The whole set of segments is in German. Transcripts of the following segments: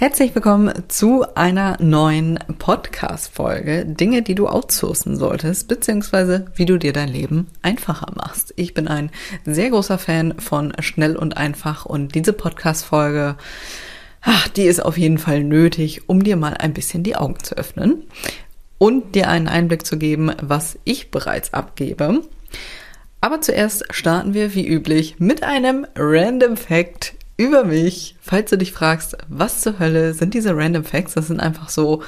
Herzlich willkommen zu einer neuen Podcast-Folge. Dinge, die du outsourcen solltest, beziehungsweise wie du dir dein Leben einfacher machst. Ich bin ein sehr großer Fan von schnell und einfach und diese Podcast-Folge, die ist auf jeden Fall nötig, um dir mal ein bisschen die Augen zu öffnen und dir einen Einblick zu geben, was ich bereits abgebe. Aber zuerst starten wir wie üblich mit einem Random Fact über mich. Falls du dich fragst, was zur Hölle sind diese Random Facts? Das sind einfach so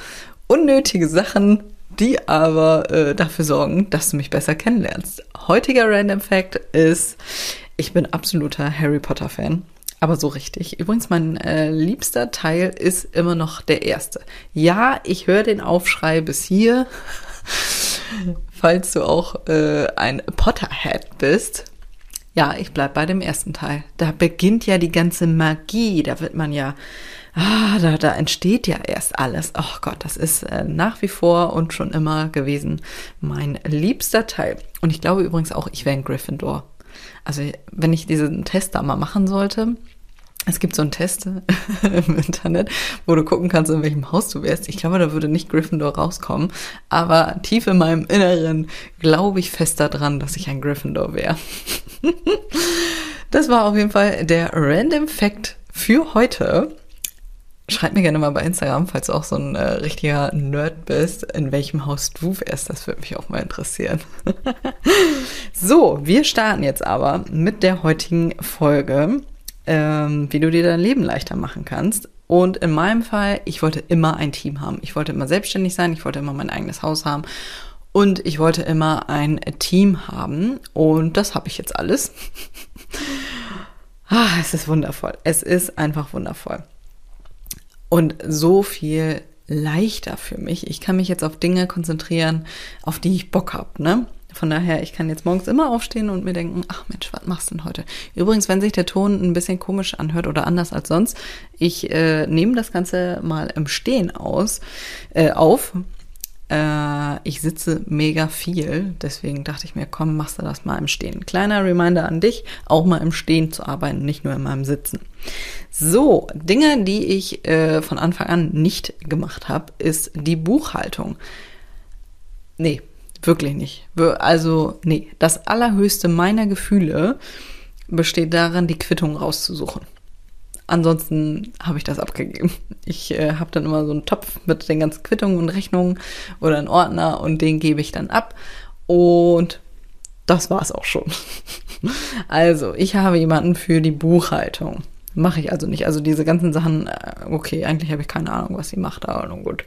unnötige Sachen, die aber äh, dafür sorgen, dass du mich besser kennenlernst. Heutiger Random Fact ist, ich bin absoluter Harry Potter Fan. Aber so richtig. Übrigens, mein äh, liebster Teil ist immer noch der erste. Ja, ich höre den Aufschrei bis hier. Falls du auch äh, ein Potterhead bist, ja, ich bleib bei dem ersten Teil. Da beginnt ja die ganze Magie. Da wird man ja, ah, da, da entsteht ja erst alles. Oh Gott, das ist äh, nach wie vor und schon immer gewesen mein liebster Teil. Und ich glaube übrigens auch, ich wäre ein Gryffindor. Also, wenn ich diesen Test da mal machen sollte, es gibt so einen Test im Internet, wo du gucken kannst, in welchem Haus du wärst. Ich glaube, da würde nicht Gryffindor rauskommen. Aber tief in meinem Inneren glaube ich fest daran, dass ich ein Gryffindor wäre. das war auf jeden Fall der Random Fact für heute. Schreib mir gerne mal bei Instagram, falls du auch so ein äh, richtiger Nerd bist, in welchem Haus du wärst. Das würde mich auch mal interessieren. so, wir starten jetzt aber mit der heutigen Folge ähm, wie du dir dein Leben leichter machen kannst. Und in meinem Fall, ich wollte immer ein Team haben. Ich wollte immer selbstständig sein, ich wollte immer mein eigenes Haus haben und ich wollte immer ein Team haben. Und das habe ich jetzt alles. ah, es ist wundervoll. Es ist einfach wundervoll. Und so viel leichter für mich. Ich kann mich jetzt auf Dinge konzentrieren, auf die ich Bock habe, ne? Von daher, ich kann jetzt morgens immer aufstehen und mir denken, ach Mensch, was machst du denn heute? Übrigens, wenn sich der Ton ein bisschen komisch anhört oder anders als sonst, ich äh, nehme das Ganze mal im Stehen aus, äh, auf. Äh, ich sitze mega viel, deswegen dachte ich mir, komm, machst du das mal im Stehen. Kleiner Reminder an dich, auch mal im Stehen zu arbeiten, nicht nur in meinem Sitzen. So, Dinge, die ich äh, von Anfang an nicht gemacht habe, ist die Buchhaltung. Nee, Wirklich nicht. Also, nee, das allerhöchste meiner Gefühle besteht darin, die Quittung rauszusuchen. Ansonsten habe ich das abgegeben. Ich äh, habe dann immer so einen Topf mit den ganzen Quittungen und Rechnungen oder einen Ordner und den gebe ich dann ab. Und das war es auch schon. Also, ich habe jemanden für die Buchhaltung. Mache ich also nicht. Also diese ganzen Sachen, äh, okay, eigentlich habe ich keine Ahnung, was sie macht, aber nun gut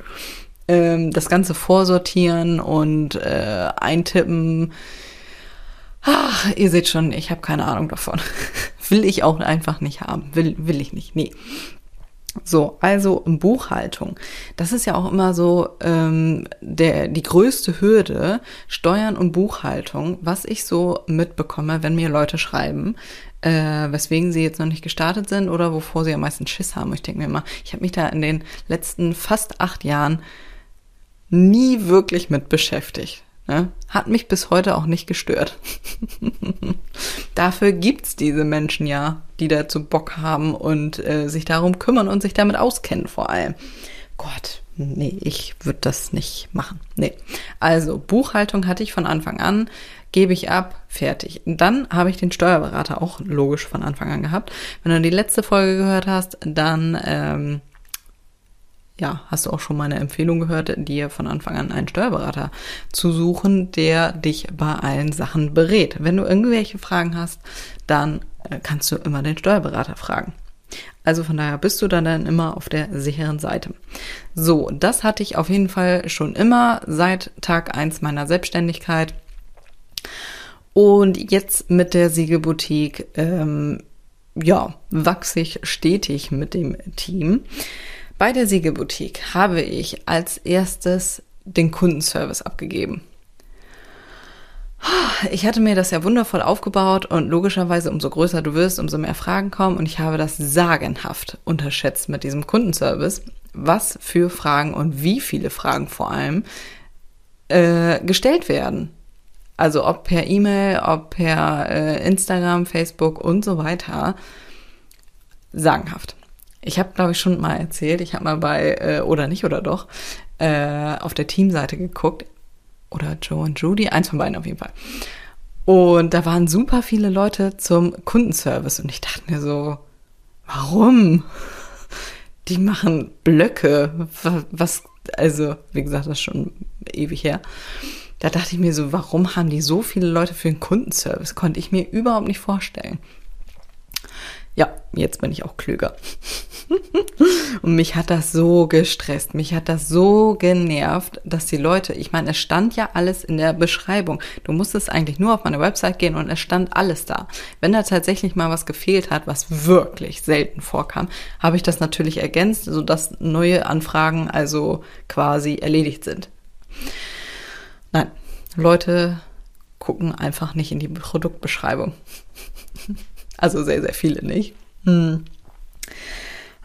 ähm, das Ganze vorsortieren und äh, eintippen. Ach, ihr seht schon, ich habe keine Ahnung davon. will ich auch einfach nicht haben. Will, will ich nicht. Nee. So, also Buchhaltung. Das ist ja auch immer so ähm, der, die größte Hürde, Steuern und Buchhaltung, was ich so mitbekomme, wenn mir Leute schreiben, äh, weswegen sie jetzt noch nicht gestartet sind oder wovor sie am meisten Schiss haben. Ich denke mir immer, ich habe mich da in den letzten fast acht Jahren nie wirklich mit beschäftigt. Ne? Hat mich bis heute auch nicht gestört. Dafür gibt's diese Menschen ja, die dazu Bock haben und äh, sich darum kümmern und sich damit auskennen vor allem. Gott, nee, ich würde das nicht machen. Nee. Also, Buchhaltung hatte ich von Anfang an, gebe ich ab, fertig. Dann habe ich den Steuerberater auch logisch von Anfang an gehabt. Wenn du die letzte Folge gehört hast, dann ähm, ja, hast du auch schon meine Empfehlung gehört, dir von Anfang an einen Steuerberater zu suchen, der dich bei allen Sachen berät. Wenn du irgendwelche Fragen hast, dann äh, kannst du immer den Steuerberater fragen. Also von daher bist du dann, dann immer auf der sicheren Seite. So, das hatte ich auf jeden Fall schon immer seit Tag eins meiner Selbstständigkeit. Und jetzt mit der Siegelboutique, ähm, ja, wachse ich stetig mit dem Team. Bei der Siegelboutique habe ich als erstes den Kundenservice abgegeben. Ich hatte mir das ja wundervoll aufgebaut und logischerweise umso größer du wirst, umso mehr Fragen kommen und ich habe das sagenhaft unterschätzt mit diesem Kundenservice, was für Fragen und wie viele Fragen vor allem äh, gestellt werden. Also ob per E-Mail, ob per äh, Instagram, Facebook und so weiter. Sagenhaft. Ich habe, glaube ich, schon mal erzählt, ich habe mal bei, äh, oder nicht, oder doch, äh, auf der Teamseite geguckt. Oder Joe und Judy, eins von beiden auf jeden Fall. Und da waren super viele Leute zum Kundenservice und ich dachte mir so, warum? Die machen Blöcke. Was, also, wie gesagt, das ist schon ewig her. Da dachte ich mir so, warum haben die so viele Leute für den Kundenservice? Konnte ich mir überhaupt nicht vorstellen. Ja, jetzt bin ich auch klüger. und mich hat das so gestresst, mich hat das so genervt, dass die Leute, ich meine, es stand ja alles in der Beschreibung. Du musstest eigentlich nur auf meine Website gehen und es stand alles da. Wenn da tatsächlich mal was gefehlt hat, was wirklich selten vorkam, habe ich das natürlich ergänzt, sodass neue Anfragen also quasi erledigt sind. Nein, Leute gucken einfach nicht in die Produktbeschreibung. Also sehr, sehr viele nicht. Hm.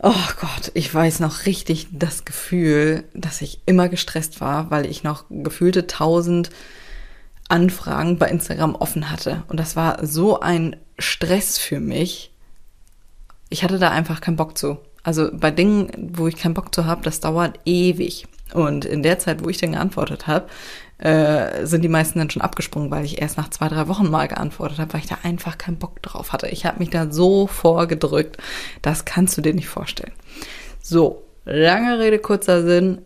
Oh Gott, ich weiß noch richtig das Gefühl, dass ich immer gestresst war, weil ich noch gefühlte tausend Anfragen bei Instagram offen hatte. Und das war so ein Stress für mich. Ich hatte da einfach keinen Bock zu. Also bei Dingen, wo ich keinen Bock zu habe, das dauert ewig. Und in der Zeit, wo ich dann geantwortet habe, äh, sind die meisten dann schon abgesprungen, weil ich erst nach zwei, drei Wochen mal geantwortet habe, weil ich da einfach keinen Bock drauf hatte. Ich habe mich da so vorgedrückt, das kannst du dir nicht vorstellen. So, lange Rede, kurzer Sinn.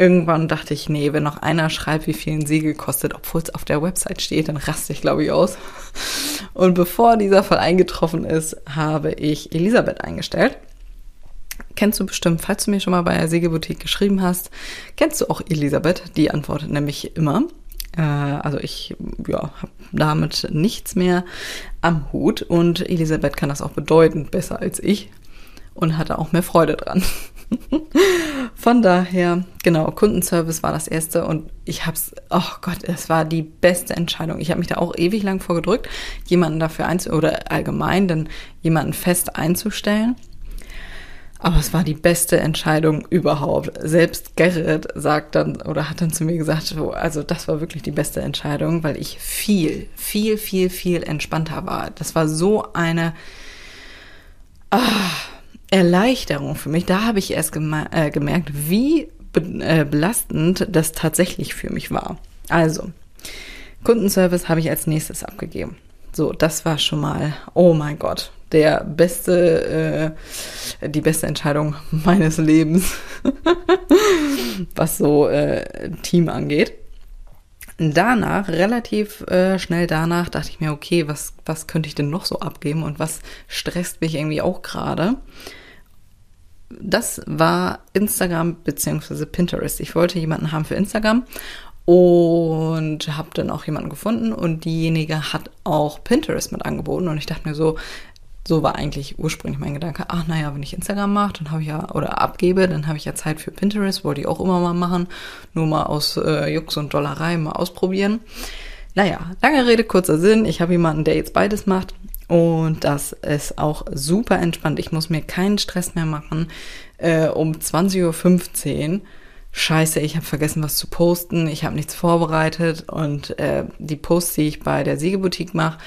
Irgendwann dachte ich, nee, wenn noch einer schreibt, wie viel ein Siegel kostet, obwohl es auf der Website steht, dann raste ich, glaube ich, aus. Und bevor dieser Fall eingetroffen ist, habe ich Elisabeth eingestellt kennst du bestimmt, falls du mir schon mal bei der Sägeboutique geschrieben hast, kennst du auch Elisabeth, die antwortet nämlich immer. Äh, also ich ja, habe damit nichts mehr am Hut und Elisabeth kann das auch bedeutend besser als ich und hatte auch mehr Freude dran. Von daher, genau, Kundenservice war das erste und ich hab's, oh Gott, es war die beste Entscheidung. Ich habe mich da auch ewig lang vorgedrückt, jemanden dafür einzustellen oder allgemein dann jemanden fest einzustellen. Aber es war die beste Entscheidung überhaupt. Selbst Gerrit sagt dann oder hat dann zu mir gesagt, also das war wirklich die beste Entscheidung, weil ich viel, viel, viel, viel entspannter war. Das war so eine ah, Erleichterung für mich. Da habe ich erst äh, gemerkt, wie be äh, belastend das tatsächlich für mich war. Also, Kundenservice habe ich als nächstes abgegeben. So, das war schon mal, oh mein Gott, der beste, äh, die beste Entscheidung meines Lebens, was so äh, Team angeht. Danach, relativ äh, schnell danach, dachte ich mir, okay, was, was könnte ich denn noch so abgeben und was stresst mich irgendwie auch gerade? Das war Instagram beziehungsweise Pinterest. Ich wollte jemanden haben für Instagram und habe dann auch jemanden gefunden und diejenige hat auch Pinterest mit angeboten und ich dachte mir so, so war eigentlich ursprünglich mein Gedanke, ach naja, wenn ich Instagram mache, dann habe ich ja, oder abgebe, dann habe ich ja Zeit für Pinterest, wollte ich auch immer mal machen, nur mal aus äh, Jux und Dollerei mal ausprobieren. Naja, lange Rede, kurzer Sinn, ich habe jemanden, der jetzt beides macht und das ist auch super entspannt. Ich muss mir keinen Stress mehr machen äh, um 20.15 Uhr. Scheiße, ich habe vergessen, was zu posten, ich habe nichts vorbereitet und äh, die Posts, die ich bei der Siegeboutique mache,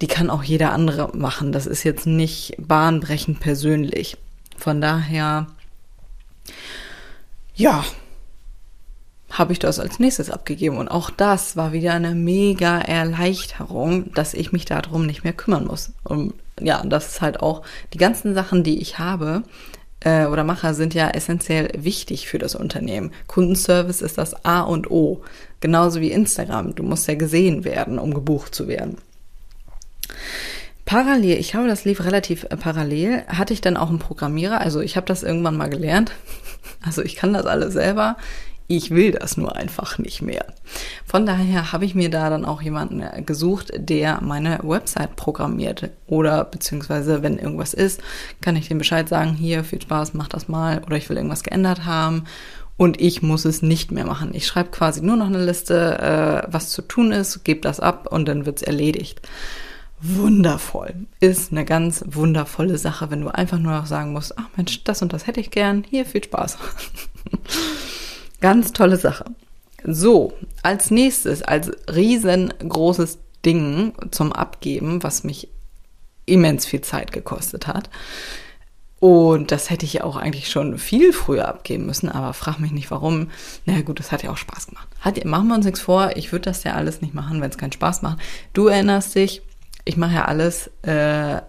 die kann auch jeder andere machen. Das ist jetzt nicht bahnbrechend persönlich. Von daher, ja, habe ich das als nächstes abgegeben. Und auch das war wieder eine mega Erleichterung, dass ich mich darum nicht mehr kümmern muss. Und ja, das ist halt auch die ganzen Sachen, die ich habe äh, oder mache, sind ja essentiell wichtig für das Unternehmen. Kundenservice ist das A und O. Genauso wie Instagram. Du musst ja gesehen werden, um gebucht zu werden. Parallel, ich glaube, das lief relativ äh, parallel, hatte ich dann auch einen Programmierer. Also ich habe das irgendwann mal gelernt. Also ich kann das alles selber. Ich will das nur einfach nicht mehr. Von daher habe ich mir da dann auch jemanden äh, gesucht, der meine Website programmiert. Oder beziehungsweise, wenn irgendwas ist, kann ich dem Bescheid sagen, hier, viel Spaß, mach das mal. Oder ich will irgendwas geändert haben. Und ich muss es nicht mehr machen. Ich schreibe quasi nur noch eine Liste, äh, was zu tun ist, gebe das ab und dann wird's erledigt wundervoll. Ist eine ganz wundervolle Sache, wenn du einfach nur noch sagen musst, ach Mensch, das und das hätte ich gern. Hier, viel Spaß. ganz tolle Sache. So, als nächstes, als riesengroßes Ding zum Abgeben, was mich immens viel Zeit gekostet hat. Und das hätte ich ja auch eigentlich schon viel früher abgeben müssen, aber frag mich nicht warum. Na naja, gut, das hat ja auch Spaß gemacht. Hat, machen wir uns nichts vor, ich würde das ja alles nicht machen, wenn es keinen Spaß macht. Du erinnerst dich, ich mache ja alles, äh,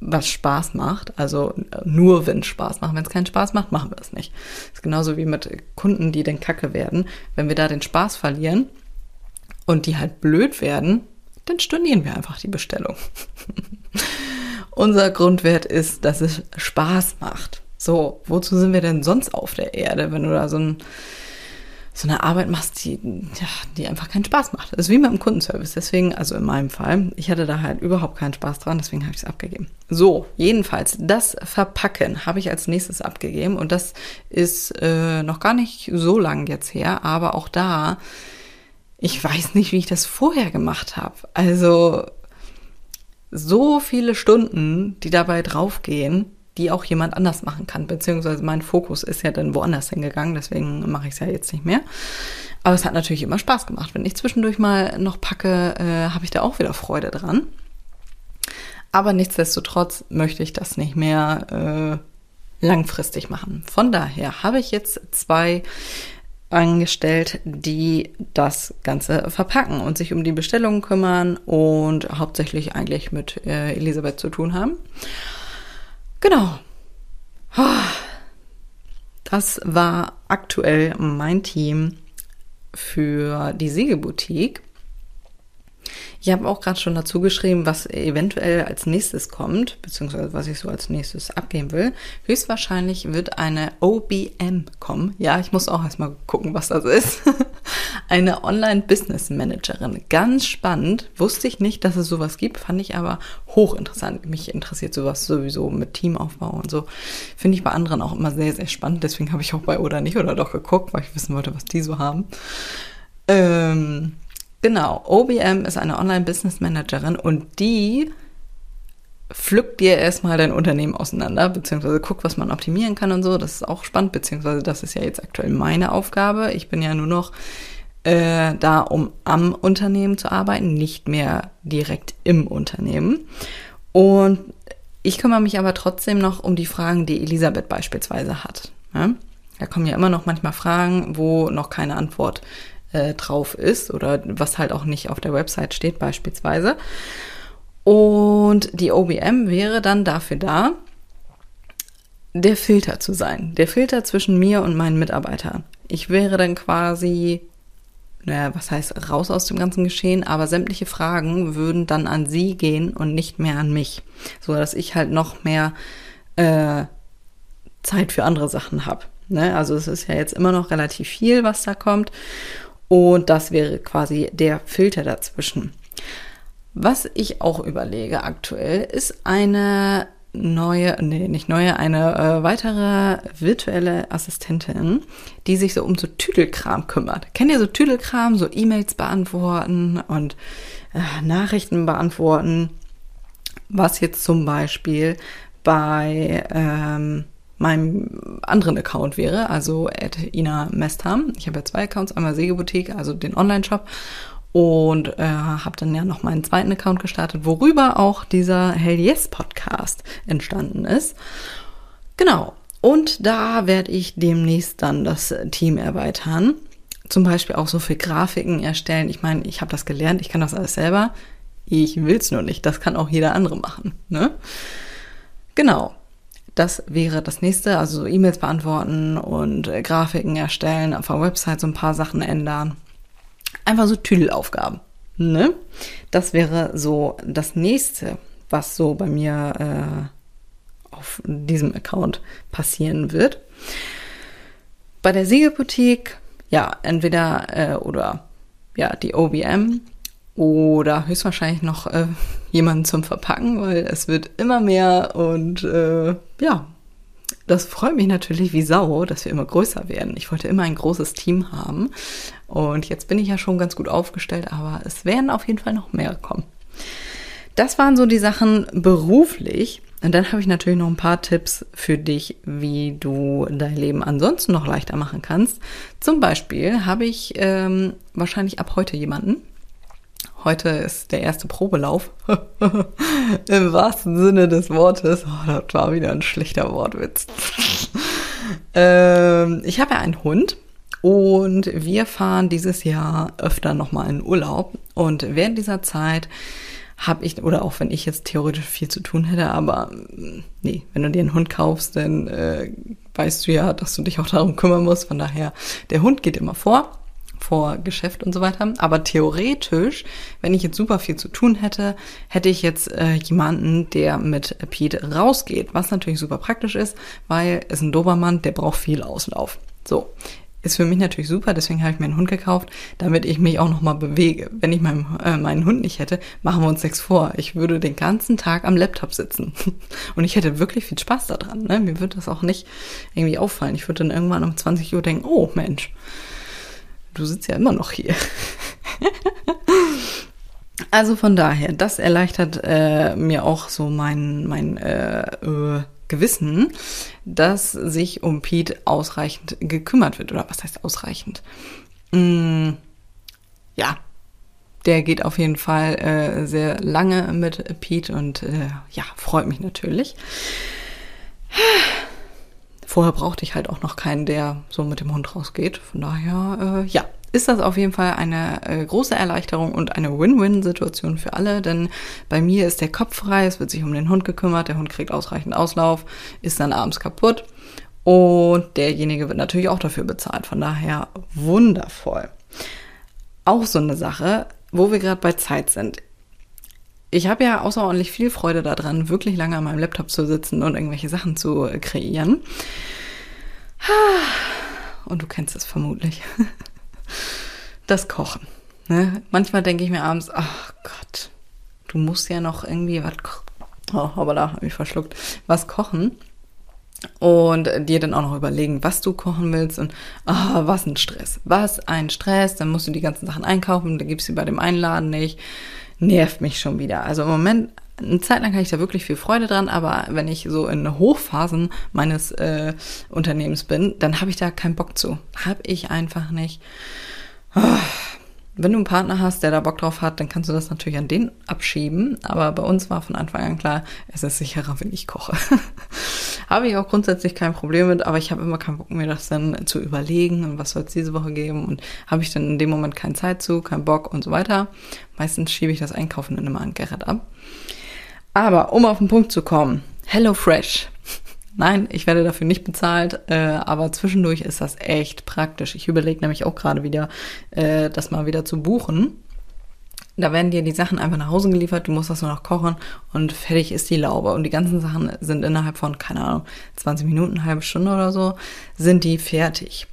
was Spaß macht. Also nur wenn es Spaß macht. Wenn es keinen Spaß macht, machen wir es nicht. Das ist genauso wie mit Kunden, die den Kacke werden. Wenn wir da den Spaß verlieren und die halt blöd werden, dann stornieren wir einfach die Bestellung. Unser Grundwert ist, dass es Spaß macht. So, wozu sind wir denn sonst auf der Erde, wenn du da so ein so eine Arbeit machst, die, ja, die einfach keinen Spaß macht. Das ist wie mit dem Kundenservice. Deswegen, also in meinem Fall, ich hatte da halt überhaupt keinen Spaß dran, deswegen habe ich es abgegeben. So, jedenfalls, das Verpacken habe ich als nächstes abgegeben und das ist äh, noch gar nicht so lang jetzt her, aber auch da, ich weiß nicht, wie ich das vorher gemacht habe. Also so viele Stunden, die dabei draufgehen, die auch jemand anders machen kann. Beziehungsweise mein Fokus ist ja dann woanders hingegangen, deswegen mache ich es ja jetzt nicht mehr. Aber es hat natürlich immer Spaß gemacht. Wenn ich zwischendurch mal noch packe, äh, habe ich da auch wieder Freude dran. Aber nichtsdestotrotz möchte ich das nicht mehr äh, langfristig machen. Von daher habe ich jetzt zwei angestellt, die das Ganze verpacken und sich um die Bestellungen kümmern und hauptsächlich eigentlich mit äh, Elisabeth zu tun haben. Genau. Das war aktuell mein Team für die Siegelboutique. Ich habe auch gerade schon dazu geschrieben, was eventuell als nächstes kommt, beziehungsweise was ich so als nächstes abgeben will. Höchstwahrscheinlich wird eine OBM kommen. Ja, ich muss auch erstmal gucken, was das ist. eine Online-Business-Managerin. Ganz spannend. Wusste ich nicht, dass es sowas gibt, fand ich aber hochinteressant. Mich interessiert sowas sowieso mit Teamaufbau und so. Finde ich bei anderen auch immer sehr, sehr spannend. Deswegen habe ich auch bei oder nicht oder doch geguckt, weil ich wissen wollte, was die so haben. Ähm, Genau, OBM ist eine Online-Business-Managerin und die pflückt dir erstmal dein Unternehmen auseinander, beziehungsweise guckt, was man optimieren kann und so. Das ist auch spannend, beziehungsweise das ist ja jetzt aktuell meine Aufgabe. Ich bin ja nur noch äh, da, um am Unternehmen zu arbeiten, nicht mehr direkt im Unternehmen. Und ich kümmere mich aber trotzdem noch um die Fragen, die Elisabeth beispielsweise hat. Ja? Da kommen ja immer noch manchmal Fragen, wo noch keine Antwort äh, drauf ist oder was halt auch nicht auf der Website steht beispielsweise. Und die OBM wäre dann dafür da, der Filter zu sein. Der Filter zwischen mir und meinen Mitarbeitern. Ich wäre dann quasi, naja, was heißt raus aus dem ganzen Geschehen, aber sämtliche Fragen würden dann an sie gehen und nicht mehr an mich. So dass ich halt noch mehr äh, Zeit für andere Sachen habe. Ne? Also es ist ja jetzt immer noch relativ viel, was da kommt. Und das wäre quasi der Filter dazwischen. Was ich auch überlege aktuell, ist eine neue, nee, nicht neue, eine äh, weitere virtuelle Assistentin, die sich so um so Tüdelkram kümmert. Kennt ihr so Tüdelkram, so E-Mails beantworten und äh, Nachrichten beantworten? Was jetzt zum Beispiel bei ähm, meinem anderen Account wäre, also at Ina Mestham. Ich habe ja zwei Accounts, einmal Sägeboutique, also den Online-Shop und äh, habe dann ja noch meinen zweiten Account gestartet, worüber auch dieser Hell Yes Podcast entstanden ist. Genau. Und da werde ich demnächst dann das Team erweitern. Zum Beispiel auch so für Grafiken erstellen. Ich meine, ich habe das gelernt, ich kann das alles selber. Ich will es nur nicht. Das kann auch jeder andere machen. Ne? Genau. Das wäre das nächste, also E-Mails beantworten und äh, Grafiken erstellen, auf der Website so ein paar Sachen ändern. Einfach so Tüdelaufgaben. Ne? Das wäre so das nächste, was so bei mir äh, auf diesem Account passieren wird. Bei der Siegelboutique, ja, entweder äh, oder ja, die OBM oder höchstwahrscheinlich noch äh, jemanden zum Verpacken, weil es wird immer mehr und äh, ja, das freut mich natürlich wie Sau, dass wir immer größer werden. Ich wollte immer ein großes Team haben und jetzt bin ich ja schon ganz gut aufgestellt, aber es werden auf jeden Fall noch mehr kommen. Das waren so die Sachen beruflich. Und dann habe ich natürlich noch ein paar Tipps für dich, wie du dein Leben ansonsten noch leichter machen kannst. Zum Beispiel habe ich ähm, wahrscheinlich ab heute jemanden. Heute ist der erste Probelauf. Im wahrsten Sinne des Wortes. Oh, das war wieder ein schlechter Wortwitz. ähm, ich habe ja einen Hund und wir fahren dieses Jahr öfter nochmal in Urlaub. Und während dieser Zeit habe ich, oder auch wenn ich jetzt theoretisch viel zu tun hätte, aber mm, nee, wenn du dir einen Hund kaufst, dann äh, weißt du ja, dass du dich auch darum kümmern musst. Von daher, der Hund geht immer vor, vor Geschäft und so weiter. Aber theoretisch, wenn ich jetzt super viel zu tun hätte, hätte ich jetzt äh, jemanden, der mit Pete rausgeht, was natürlich super praktisch ist, weil es ein Dobermann, der braucht viel Auslauf. So, ist für mich natürlich super, deswegen habe ich mir einen Hund gekauft, damit ich mich auch nochmal bewege. Wenn ich meinen, äh, meinen Hund nicht hätte, machen wir uns nichts vor. Ich würde den ganzen Tag am Laptop sitzen. Und ich hätte wirklich viel Spaß daran. Ne? Mir würde das auch nicht irgendwie auffallen. Ich würde dann irgendwann um 20 Uhr denken, oh Mensch, du sitzt ja immer noch hier. also von daher, das erleichtert äh, mir auch so mein, mein äh, äh, Gewissen, dass sich um Pete ausreichend gekümmert wird. Oder was heißt ausreichend? Mm, ja, der geht auf jeden Fall äh, sehr lange mit Pete und äh, ja, freut mich natürlich. Vorher brauchte ich halt auch noch keinen, der so mit dem Hund rausgeht. Von daher, äh, ja, ist das auf jeden Fall eine äh, große Erleichterung und eine Win-Win-Situation für alle, denn bei mir ist der Kopf frei, es wird sich um den Hund gekümmert, der Hund kriegt ausreichend Auslauf, ist dann abends kaputt und derjenige wird natürlich auch dafür bezahlt. Von daher wundervoll. Auch so eine Sache, wo wir gerade bei Zeit sind. Ich habe ja außerordentlich viel Freude daran, wirklich lange an meinem Laptop zu sitzen und irgendwelche Sachen zu kreieren. Und du kennst es vermutlich. das Kochen. Ne? Manchmal denke ich mir abends, ach Gott, du musst ja noch irgendwie was, oh, aber da habe ich verschluckt, was kochen und dir dann auch noch überlegen, was du kochen willst und ah, was ein Stress, was ein Stress, dann musst du die ganzen Sachen einkaufen, da gibt's sie bei dem Einladen nicht, nervt mich schon wieder. Also im Moment, eine Zeit lang habe ich da wirklich viel Freude dran, aber wenn ich so in Hochphasen meines äh, Unternehmens bin, dann habe ich da keinen Bock zu. Habe ich einfach nicht. Wenn du einen Partner hast, der da Bock drauf hat, dann kannst du das natürlich an den abschieben. Aber bei uns war von Anfang an klar, es ist sicherer, wenn ich koche. habe ich auch grundsätzlich kein Problem mit, aber ich habe immer keinen Bock, mir das dann zu überlegen und was soll es diese Woche geben und habe ich dann in dem Moment keine Zeit zu, keinen Bock und so weiter. Meistens schiebe ich das Einkaufen dann immer an Gerrit ab. Aber um auf den Punkt zu kommen, Hello Fresh Nein, ich werde dafür nicht bezahlt, äh, aber zwischendurch ist das echt praktisch. Ich überlege nämlich auch gerade wieder, äh, das mal wieder zu buchen. Da werden dir die Sachen einfach nach Hause geliefert, du musst das nur noch kochen und fertig ist die Laube. Und die ganzen Sachen sind innerhalb von, keine Ahnung, 20 Minuten, halbe Stunde oder so, sind die fertig.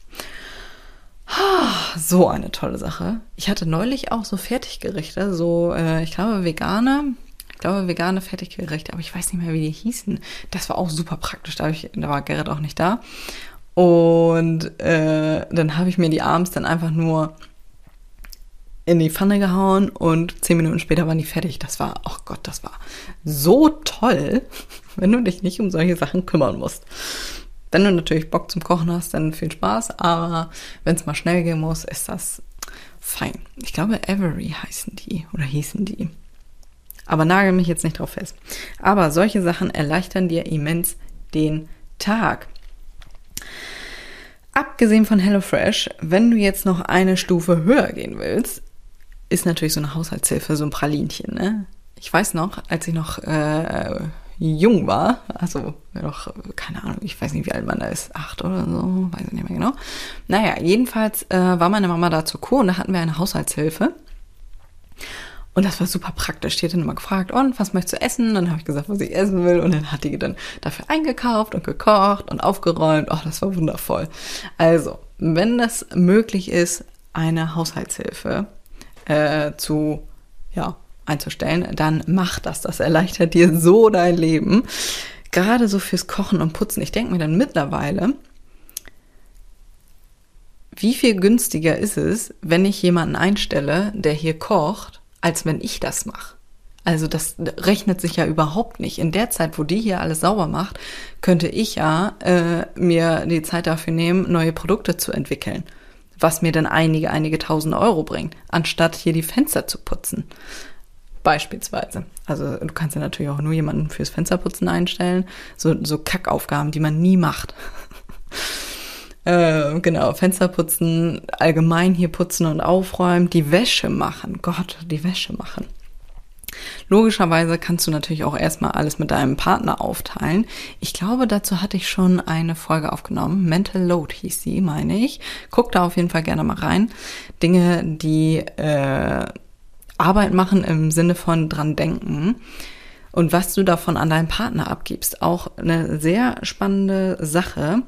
So eine tolle Sache. Ich hatte neulich auch so Fertiggerichte, so, äh, ich glaube, vegane, ich glaube, vegane Fertiggerichte, aber ich weiß nicht mehr, wie die hießen. Das war auch super praktisch, da, ich, da war Gerrit auch nicht da. Und äh, dann habe ich mir die abends dann einfach nur in die Pfanne gehauen und zehn Minuten später waren die fertig. Das war, oh Gott, das war so toll, wenn du dich nicht um solche Sachen kümmern musst. Wenn du natürlich Bock zum Kochen hast, dann viel Spaß, aber wenn es mal schnell gehen muss, ist das fein. Ich glaube, Avery heißen die oder hießen die. Aber nagel mich jetzt nicht drauf fest. Aber solche Sachen erleichtern dir immens den Tag. Abgesehen von HelloFresh, wenn du jetzt noch eine Stufe höher gehen willst, ist natürlich so eine Haushaltshilfe so ein Pralinchen. Ne? Ich weiß noch, als ich noch äh, jung war, also noch, keine Ahnung, ich weiß nicht, wie alt man da ist, acht oder so, weiß ich nicht mehr genau. Naja, jedenfalls äh, war meine Mama da zur Kur und da hatten wir eine Haushaltshilfe. Und das war super praktisch. Die hat dann immer gefragt, und was möchtest du essen? Dann habe ich gesagt, was ich essen will. Und dann hat die dann dafür eingekauft und gekocht und aufgeräumt. Ach, das war wundervoll. Also, wenn das möglich ist, eine Haushaltshilfe äh, zu, ja, einzustellen, dann mach das. Das erleichtert dir so dein Leben. Gerade so fürs Kochen und Putzen. Ich denke mir dann mittlerweile, wie viel günstiger ist es, wenn ich jemanden einstelle, der hier kocht, als wenn ich das mache? Also das rechnet sich ja überhaupt nicht. In der Zeit, wo die hier alles sauber macht, könnte ich ja äh, mir die Zeit dafür nehmen, neue Produkte zu entwickeln, was mir dann einige, einige tausend Euro bringt, anstatt hier die Fenster zu putzen. Beispielsweise. Also du kannst ja natürlich auch nur jemanden fürs Fensterputzen einstellen. So, so Kackaufgaben, die man nie macht. äh, genau, Fenster putzen, allgemein hier putzen und aufräumen, die Wäsche machen. Gott, die Wäsche machen. Logischerweise kannst du natürlich auch erstmal alles mit deinem Partner aufteilen. Ich glaube, dazu hatte ich schon eine Folge aufgenommen. Mental Load hieß sie, meine ich. Guck da auf jeden Fall gerne mal rein. Dinge, die äh, Arbeit machen im Sinne von dran denken und was du davon an deinen Partner abgibst. Auch eine sehr spannende Sache.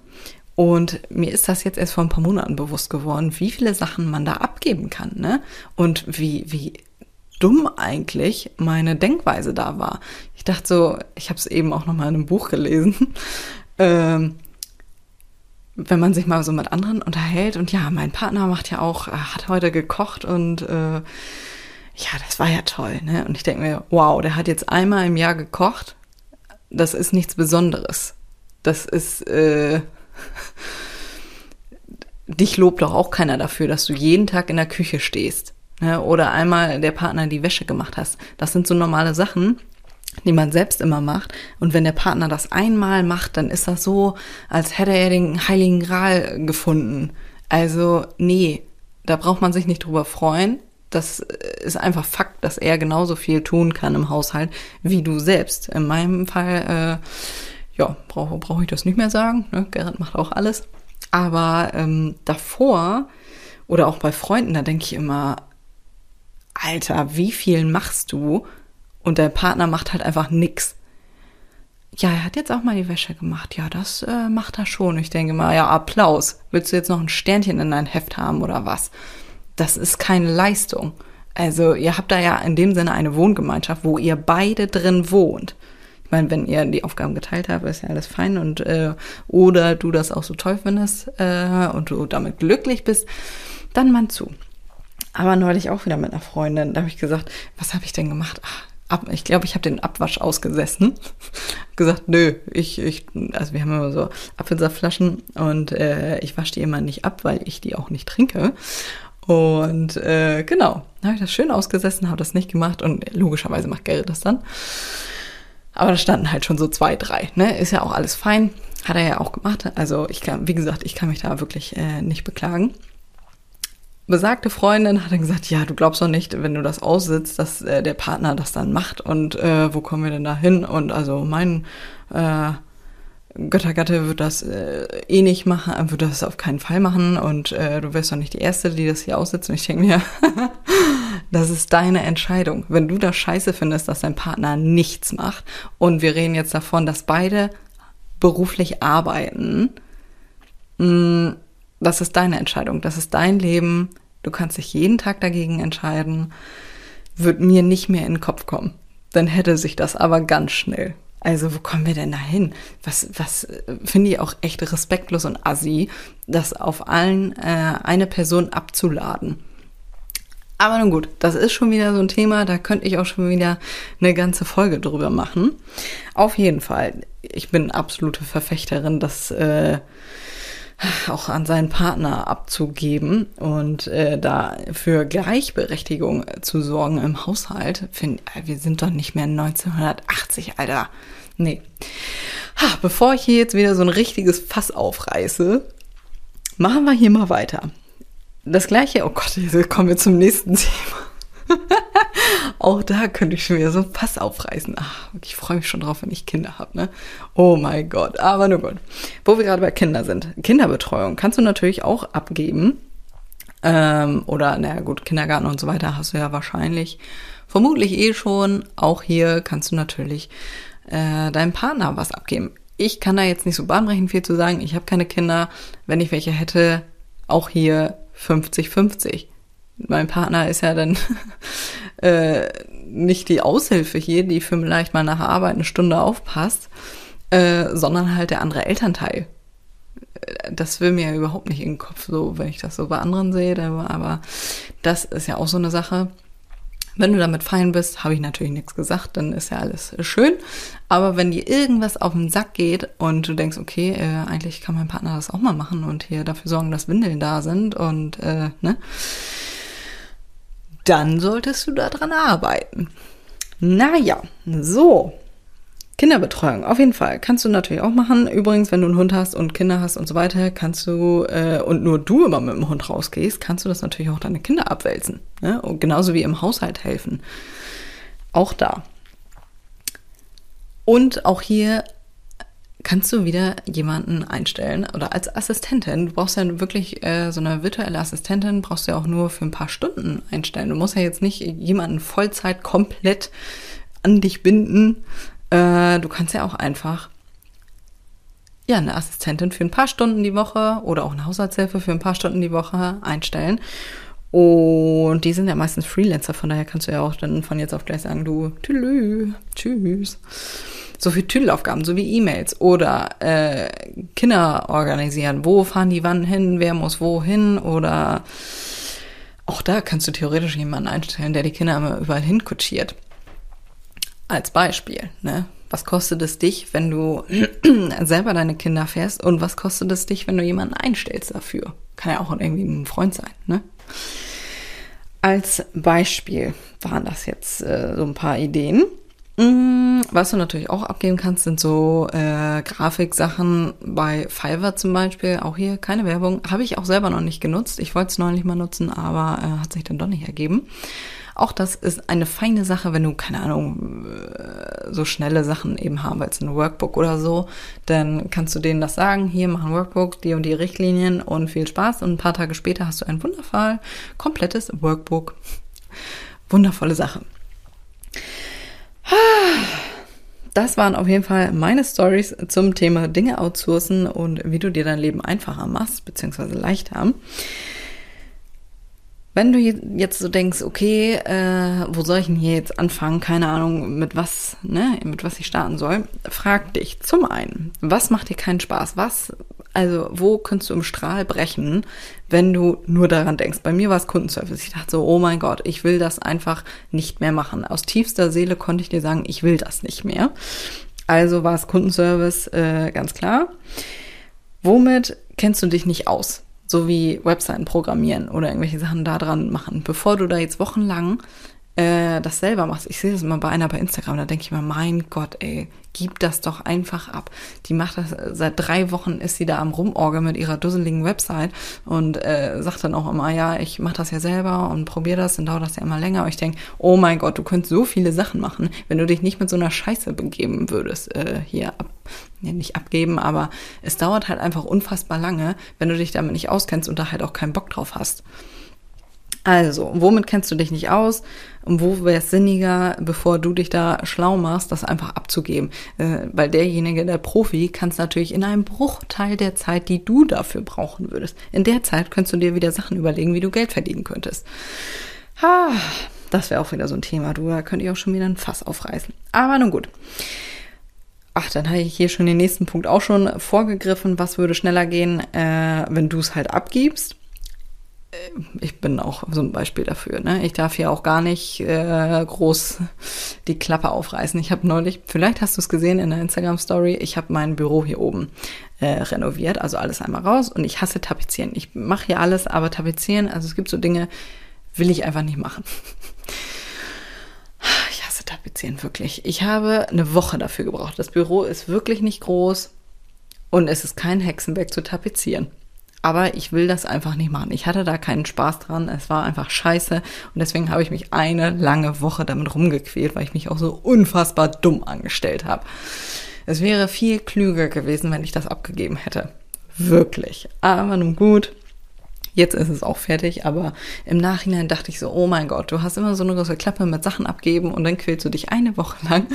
Und mir ist das jetzt erst vor ein paar Monaten bewusst geworden, wie viele Sachen man da abgeben kann, ne? Und wie, wie dumm eigentlich meine Denkweise da war. Ich dachte so, ich habe es eben auch noch mal in einem Buch gelesen. ähm, wenn man sich mal so mit anderen unterhält und ja, mein Partner macht ja auch, hat heute gekocht und äh, ja, das war ja toll, ne? Und ich denke mir, wow, der hat jetzt einmal im Jahr gekocht. Das ist nichts Besonderes. Das ist, äh, dich lobt doch auch keiner dafür, dass du jeden Tag in der Küche stehst. Ne? Oder einmal der Partner die Wäsche gemacht hast. Das sind so normale Sachen, die man selbst immer macht. Und wenn der Partner das einmal macht, dann ist das so, als hätte er den heiligen Gral gefunden. Also, nee, da braucht man sich nicht drüber freuen das ist einfach Fakt, dass er genauso viel tun kann im Haushalt wie du selbst. In meinem Fall, äh, ja, brauche brauch ich das nicht mehr sagen. Ne? Gerrit macht auch alles. Aber ähm, davor oder auch bei Freunden, da denke ich immer, Alter, wie viel machst du? Und dein Partner macht halt einfach nix. Ja, er hat jetzt auch mal die Wäsche gemacht. Ja, das äh, macht er schon. Ich denke mal, ja, Applaus. Willst du jetzt noch ein Sternchen in dein Heft haben oder was? das ist keine Leistung. Also ihr habt da ja in dem Sinne eine Wohngemeinschaft, wo ihr beide drin wohnt. Ich meine, wenn ihr die Aufgaben geteilt habt, ist ja alles fein und äh, oder du das auch so toll findest äh, und du damit glücklich bist, dann man zu. Aber neulich auch wieder mit einer Freundin, da habe ich gesagt, was habe ich denn gemacht? Ach, ab, ich glaube, ich habe den Abwasch ausgesessen. gesagt, nö, ich, ich, also wir haben immer so Apfelsaftflaschen und äh, ich wasche die immer nicht ab, weil ich die auch nicht trinke. Und äh, genau, habe ich das schön ausgesessen, habe das nicht gemacht und logischerweise macht Gerrit das dann. Aber da standen halt schon so zwei, drei. Ne? Ist ja auch alles fein. Hat er ja auch gemacht. Also ich kann, wie gesagt, ich kann mich da wirklich äh, nicht beklagen. Besagte Freundin hat dann gesagt, ja, du glaubst doch nicht, wenn du das aussitzt, dass äh, der Partner das dann macht und äh, wo kommen wir denn da hin? Und also mein äh, Göttergatte wird das äh, eh nicht machen, wird das auf keinen Fall machen und äh, du wirst doch nicht die Erste, die das hier aussitzt. Und ich denke mir, das ist deine Entscheidung. Wenn du das scheiße findest, dass dein Partner nichts macht und wir reden jetzt davon, dass beide beruflich arbeiten, mh, mm, das ist deine Entscheidung, das ist dein Leben. Du kannst dich jeden Tag dagegen entscheiden. Wird mir nicht mehr in den Kopf kommen. Dann hätte sich das aber ganz schnell. Also wo kommen wir denn da hin? Was, was finde ich auch echt respektlos und assi, das auf allen äh, eine Person abzuladen. Aber nun gut, das ist schon wieder so ein Thema, da könnte ich auch schon wieder eine ganze Folge drüber machen. Auf jeden Fall, ich bin absolute Verfechterin, das äh, auch an seinen Partner abzugeben und äh, da für Gleichberechtigung zu sorgen im Haushalt. Find, äh, wir sind doch nicht mehr 1980, Alter. Nee. Ha, bevor ich hier jetzt wieder so ein richtiges Fass aufreiße, machen wir hier mal weiter. Das gleiche, oh Gott, jetzt kommen wir zum nächsten Thema. auch da könnte ich schon wieder so ein Pass aufreißen. Ach, ich freue mich schon drauf, wenn ich Kinder habe, ne? Oh mein Gott, aber nur gut. Wo wir gerade bei Kindern sind. Kinderbetreuung kannst du natürlich auch abgeben. Ähm, oder, naja, gut, Kindergarten und so weiter hast du ja wahrscheinlich vermutlich eh schon. Auch hier kannst du natürlich äh, deinem Partner was abgeben. Ich kann da jetzt nicht so bahnbrechend viel zu sagen. Ich habe keine Kinder. Wenn ich welche hätte, Auch hier 50-50. Mein Partner ist ja dann äh, nicht die Aushilfe hier, die für vielleicht mal nach Arbeit eine Stunde aufpasst, äh, sondern halt der andere Elternteil. Äh, das will mir ja überhaupt nicht in den Kopf, so wenn ich das so bei anderen sehe, aber das ist ja auch so eine Sache. Wenn du damit fein bist, habe ich natürlich nichts gesagt, dann ist ja alles schön. Aber wenn dir irgendwas auf den Sack geht und du denkst, okay, äh, eigentlich kann mein Partner das auch mal machen und hier dafür sorgen, dass Windeln da sind und äh, ne, dann solltest du daran arbeiten. Naja, so. Kinderbetreuung, auf jeden Fall. Kannst du natürlich auch machen. Übrigens, wenn du einen Hund hast und Kinder hast und so weiter, kannst du, äh, und nur du immer mit dem Hund rausgehst, kannst du das natürlich auch deine Kinder abwälzen. Ne? Und genauso wie im Haushalt helfen. Auch da. Und auch hier kannst du wieder jemanden einstellen oder als Assistentin. Du brauchst ja wirklich äh, so eine virtuelle Assistentin, brauchst du ja auch nur für ein paar Stunden einstellen. Du musst ja jetzt nicht jemanden Vollzeit komplett an dich binden. Äh, du kannst ja auch einfach ja, eine Assistentin für ein paar Stunden die Woche oder auch eine Haushaltshilfe für ein paar Stunden die Woche einstellen. Und die sind ja meistens Freelancer, von daher kannst du ja auch dann von jetzt auf gleich sagen, du, tschüss, tschüss so viel Tüdelaufgaben, so wie E-Mails oder äh, Kinder organisieren. Wo fahren die wann hin? Wer muss wohin? Oder auch da kannst du theoretisch jemanden einstellen, der die Kinder immer überall hinkutschiert. Als Beispiel, ne? Was kostet es dich, wenn du selber deine Kinder fährst und was kostet es dich, wenn du jemanden einstellst dafür? Kann ja auch irgendwie ein Freund sein, ne? Als Beispiel waren das jetzt äh, so ein paar Ideen. Mm, was du natürlich auch abgeben kannst, sind so äh, Grafiksachen bei Fiverr zum Beispiel. Auch hier keine Werbung. Habe ich auch selber noch nicht genutzt. Ich wollte es neulich mal nutzen, aber äh, hat sich dann doch nicht ergeben. Auch das ist eine feine Sache, wenn du, keine Ahnung, äh, so schnelle Sachen eben haben willst, ein Workbook oder so, dann kannst du denen das sagen, hier mach ein Workbook, die und die Richtlinien und viel Spaß. Und ein paar Tage später hast du ein wundervoll komplettes Workbook. Wundervolle Sache. Das waren auf jeden Fall meine Stories zum Thema Dinge outsourcen und wie du dir dein Leben einfacher machst, beziehungsweise leichter. Wenn du jetzt so denkst, okay, äh, wo soll ich denn hier jetzt anfangen? Keine Ahnung, mit was, ne, mit was ich starten soll. Frag dich zum einen, was macht dir keinen Spaß? Was also, wo könntest du im Strahl brechen, wenn du nur daran denkst? Bei mir war es Kundenservice. Ich dachte so, oh mein Gott, ich will das einfach nicht mehr machen. Aus tiefster Seele konnte ich dir sagen, ich will das nicht mehr. Also war es Kundenservice äh, ganz klar. Womit kennst du dich nicht aus? So wie Webseiten programmieren oder irgendwelche Sachen da dran machen. Bevor du da jetzt wochenlang äh, das selber machst. Ich sehe das immer bei einer bei Instagram, da denke ich mir, mein Gott, ey, gib das doch einfach ab. Die macht das, seit drei Wochen ist sie da am Rumorgeln mit ihrer dusseligen Website und äh, sagt dann auch immer, ja, ich mache das ja selber und probiere das, dann dauert das ja immer länger. Und ich denke, oh mein Gott, du könntest so viele Sachen machen, wenn du dich nicht mit so einer Scheiße begeben würdest, äh, hier ab, ja, nicht abgeben, aber es dauert halt einfach unfassbar lange, wenn du dich damit nicht auskennst und da halt auch keinen Bock drauf hast. Also, womit kennst du dich nicht aus? Wo wäre es sinniger, bevor du dich da schlau machst, das einfach abzugeben? Äh, weil derjenige, der Profi, kann natürlich in einem Bruchteil der Zeit, die du dafür brauchen würdest. In der Zeit könntest du dir wieder Sachen überlegen, wie du Geld verdienen könntest. Ha, das wäre auch wieder so ein Thema. Du, da könnte ich auch schon wieder ein Fass aufreißen. Aber nun gut. Ach, dann habe ich hier schon den nächsten Punkt auch schon vorgegriffen. Was würde schneller gehen, äh, wenn du es halt abgibst? Äh, ich bin auch so ein Beispiel dafür. Ne? Ich darf hier auch gar nicht äh, groß die Klappe aufreißen. Ich habe neulich, vielleicht hast du es gesehen in der Instagram-Story, ich habe mein Büro hier oben äh, renoviert, also alles einmal raus. Und ich hasse Tapezieren. Ich mache hier alles, aber Tapezieren, also es gibt so Dinge, will ich einfach nicht machen. Ich hasse Tapezieren wirklich. Ich habe eine Woche dafür gebraucht. Das Büro ist wirklich nicht groß und es ist kein Hexenwerk zu tapezieren. Aber ich will das einfach nicht machen. Ich hatte da keinen Spaß dran. Es war einfach scheiße. Und deswegen habe ich mich eine lange Woche damit rumgequält, weil ich mich auch so unfassbar dumm angestellt habe. Es wäre viel klüger gewesen, wenn ich das abgegeben hätte. Wirklich. Aber nun gut. Jetzt ist es auch fertig, aber im Nachhinein dachte ich so, oh mein Gott, du hast immer so eine große Klappe mit Sachen abgeben und dann quälst du dich eine Woche lang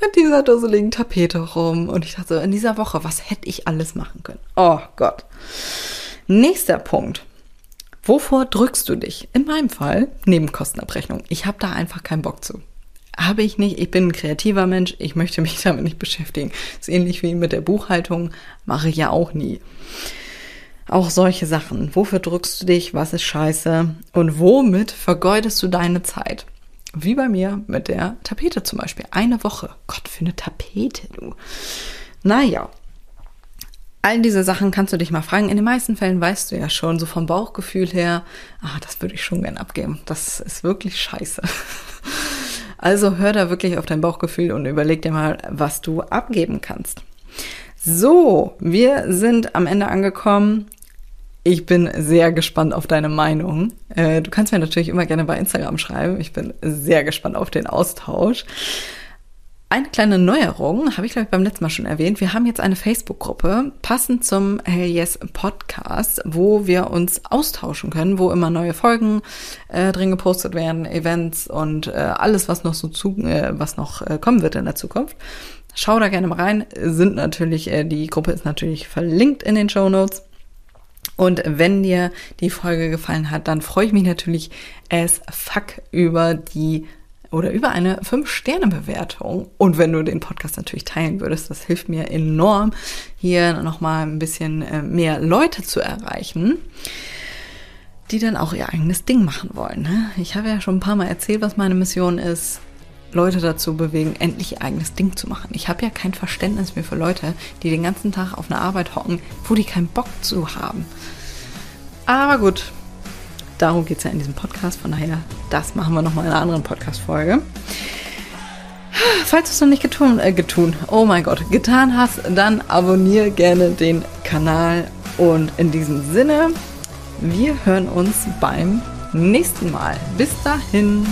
mit dieser dusseligen Tapete rum. Und ich dachte so, in dieser Woche, was hätte ich alles machen können? Oh Gott. Nächster Punkt. Wovor drückst du dich? In meinem Fall Nebenkostenabrechnung. Ich habe da einfach keinen Bock zu. Habe ich nicht. Ich bin ein kreativer Mensch. Ich möchte mich damit nicht beschäftigen. Das ist ähnlich wie mit der Buchhaltung. Mache ich ja auch nie. Auch solche Sachen. Wofür drückst du dich? Was ist scheiße? Und womit vergeudest du deine Zeit? Wie bei mir mit der Tapete zum Beispiel. Eine Woche. Gott, für eine Tapete, du. Naja. All diese Sachen kannst du dich mal fragen. In den meisten Fällen weißt du ja schon, so vom Bauchgefühl her, ah, das würde ich schon gern abgeben. Das ist wirklich scheiße. Also hör da wirklich auf dein Bauchgefühl und überleg dir mal, was du abgeben kannst. So, wir sind am Ende angekommen. Ich bin sehr gespannt auf deine Meinung. Äh, du kannst mir natürlich immer gerne bei Instagram schreiben. Ich bin sehr gespannt auf den Austausch. Eine kleine Neuerung, habe ich glaube ich beim letzten Mal schon erwähnt. Wir haben jetzt eine Facebook-Gruppe, passend zum Hell Yes Podcast, wo wir uns austauschen können, wo immer neue Folgen äh, drin gepostet werden, Events und äh, alles, was noch so zu, äh, was noch äh, kommen wird in der Zukunft. Schau da gerne mal rein. Sind natürlich, äh, die Gruppe ist natürlich verlinkt in den Show Notes. Und wenn dir die Folge gefallen hat, dann freue ich mich natürlich as fuck über die oder über eine 5-Sterne-Bewertung. Und wenn du den Podcast natürlich teilen würdest, das hilft mir enorm, hier nochmal ein bisschen äh, mehr Leute zu erreichen, die dann auch ihr eigenes Ding machen wollen. Ne? Ich habe ja schon ein paar Mal erzählt, was meine Mission ist. Leute dazu bewegen, endlich ihr eigenes Ding zu machen. Ich habe ja kein Verständnis mehr für Leute, die den ganzen Tag auf einer Arbeit hocken, wo die keinen Bock zu haben. Aber gut, darum geht es ja in diesem Podcast. Von daher, das machen wir nochmal in einer anderen Podcast-Folge. Falls du es noch nicht getun, äh, getun, oh mein Gott, getan hast, dann abonniere gerne den Kanal. Und in diesem Sinne, wir hören uns beim nächsten Mal. Bis dahin.